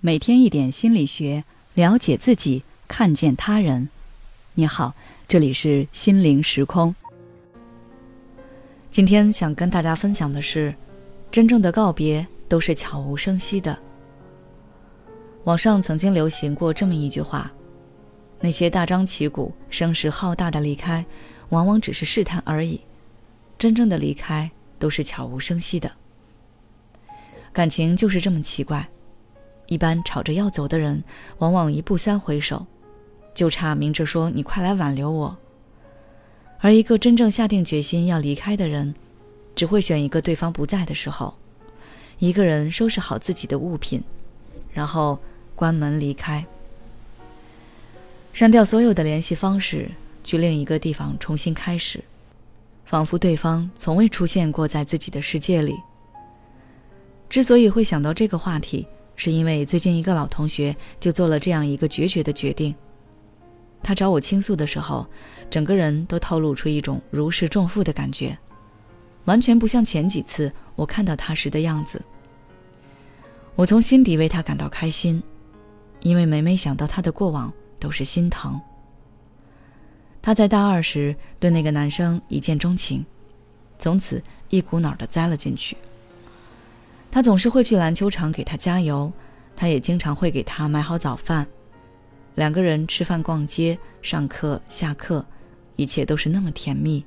每天一点心理学，了解自己，看见他人。你好，这里是心灵时空。今天想跟大家分享的是，真正的告别都是悄无声息的。网上曾经流行过这么一句话：那些大张旗鼓、声势浩大的离开，往往只是试探而已；真正的离开，都是悄无声息的。感情就是这么奇怪，一般吵着要走的人，往往一步三回首，就差明着说“你快来挽留我”。而一个真正下定决心要离开的人，只会选一个对方不在的时候，一个人收拾好自己的物品，然后关门离开，删掉所有的联系方式，去另一个地方重新开始，仿佛对方从未出现过在自己的世界里。之所以会想到这个话题，是因为最近一个老同学就做了这样一个决绝的决定。他找我倾诉的时候，整个人都透露出一种如释重负的感觉，完全不像前几次我看到他时的样子。我从心底为他感到开心，因为每每想到他的过往，都是心疼。他在大二时对那个男生一见钟情，从此一股脑的栽了进去。他总是会去篮球场给他加油，他也经常会给他买好早饭。两个人吃饭、逛街、上课、下课，一切都是那么甜蜜。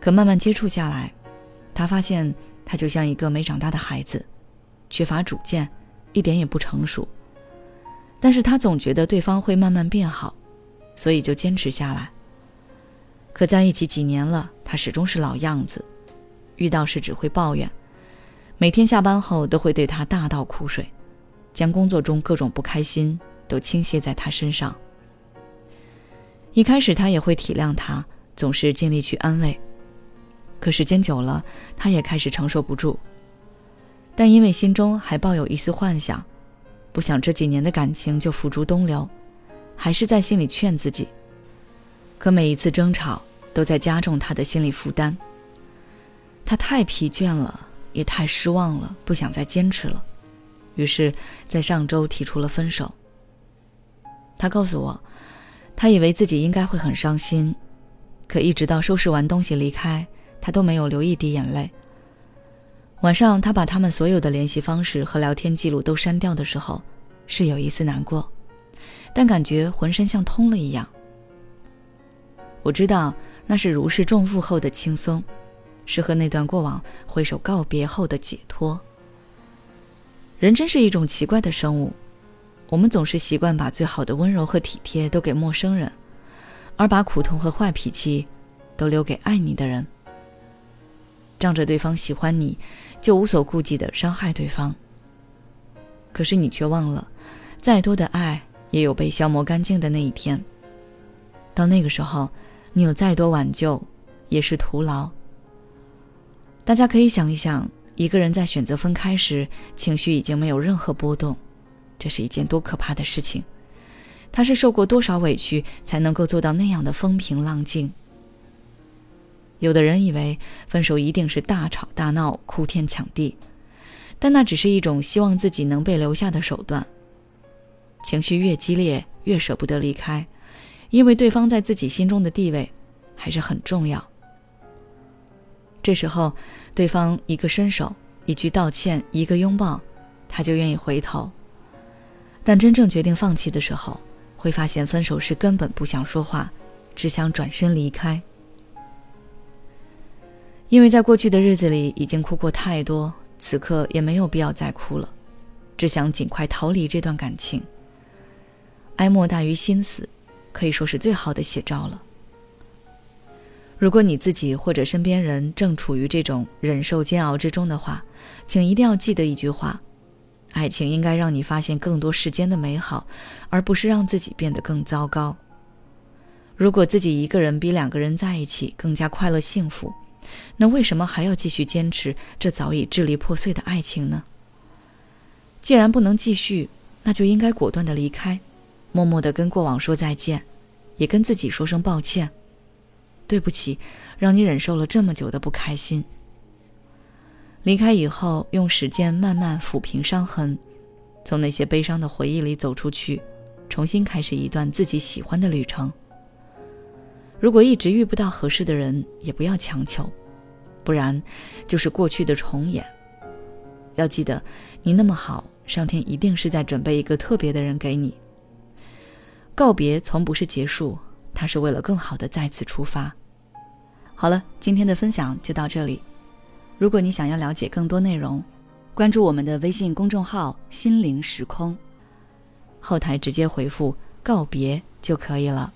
可慢慢接触下来，他发现他就像一个没长大的孩子，缺乏主见，一点也不成熟。但是他总觉得对方会慢慢变好，所以就坚持下来。可在一起几年了，他始终是老样子，遇到事只会抱怨，每天下班后都会对他大倒苦水，将工作中各种不开心。都倾泻在他身上。一开始他也会体谅他，总是尽力去安慰。可时间久了，他也开始承受不住。但因为心中还抱有一丝幻想，不想这几年的感情就付诸东流，还是在心里劝自己。可每一次争吵都在加重他的心理负担。他太疲倦了，也太失望了，不想再坚持了，于是，在上周提出了分手。他告诉我，他以为自己应该会很伤心，可一直到收拾完东西离开，他都没有流一滴眼泪。晚上，他把他们所有的联系方式和聊天记录都删掉的时候，是有一丝难过，但感觉浑身像通了一样。我知道那是如释重负后的轻松，是和那段过往挥手告别后的解脱。人真是一种奇怪的生物。我们总是习惯把最好的温柔和体贴都给陌生人，而把苦痛和坏脾气都留给爱你的人。仗着对方喜欢你，就无所顾忌的伤害对方。可是你却忘了，再多的爱也有被消磨干净的那一天。到那个时候，你有再多挽救，也是徒劳。大家可以想一想，一个人在选择分开时，情绪已经没有任何波动。这是一件多可怕的事情！他是受过多少委屈才能够做到那样的风平浪静？有的人以为分手一定是大吵大闹、哭天抢地，但那只是一种希望自己能被留下的手段。情绪越激烈，越舍不得离开，因为对方在自己心中的地位还是很重要。这时候，对方一个伸手、一句道歉、一个拥抱，他就愿意回头。但真正决定放弃的时候，会发现分手时根本不想说话，只想转身离开。因为在过去的日子里已经哭过太多，此刻也没有必要再哭了，只想尽快逃离这段感情。哀莫大于心死，可以说是最好的写照了。如果你自己或者身边人正处于这种忍受煎熬之中的话，请一定要记得一句话。爱情应该让你发现更多世间的美好，而不是让自己变得更糟糕。如果自己一个人比两个人在一起更加快乐幸福，那为什么还要继续坚持这早已支离破碎的爱情呢？既然不能继续，那就应该果断的离开，默默的跟过往说再见，也跟自己说声抱歉，对不起，让你忍受了这么久的不开心。离开以后，用时间慢慢抚平伤痕，从那些悲伤的回忆里走出去，重新开始一段自己喜欢的旅程。如果一直遇不到合适的人，也不要强求，不然就是过去的重演。要记得，你那么好，上天一定是在准备一个特别的人给你。告别从不是结束，他是为了更好的再次出发。好了，今天的分享就到这里。如果你想要了解更多内容，关注我们的微信公众号“心灵时空”，后台直接回复“告别”就可以了。